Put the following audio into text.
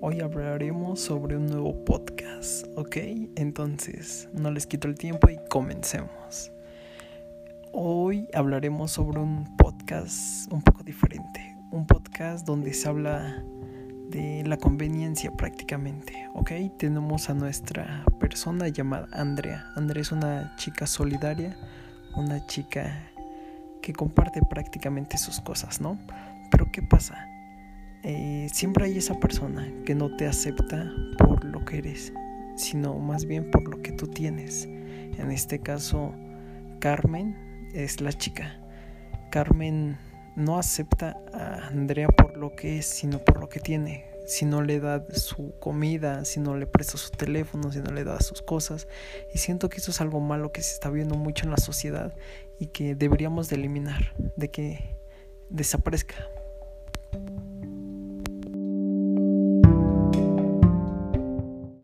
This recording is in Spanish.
Hoy hablaremos sobre un nuevo podcast, ¿ok? Entonces, no les quito el tiempo y comencemos. Hoy hablaremos sobre un podcast un poco diferente, un podcast donde se habla de la conveniencia prácticamente, ¿ok? Tenemos a nuestra persona llamada Andrea. Andrea es una chica solidaria, una chica que comparte prácticamente sus cosas, ¿no? Pero ¿qué pasa? Eh, siempre hay esa persona que no te acepta por lo que eres, sino más bien por lo que tú tienes. En este caso, Carmen es la chica. Carmen no acepta a Andrea por lo que es, sino por lo que tiene. Si no le da su comida, si no le presta su teléfono, si no le da sus cosas. Y siento que eso es algo malo que se está viendo mucho en la sociedad y que deberíamos de eliminar, de que desaparezca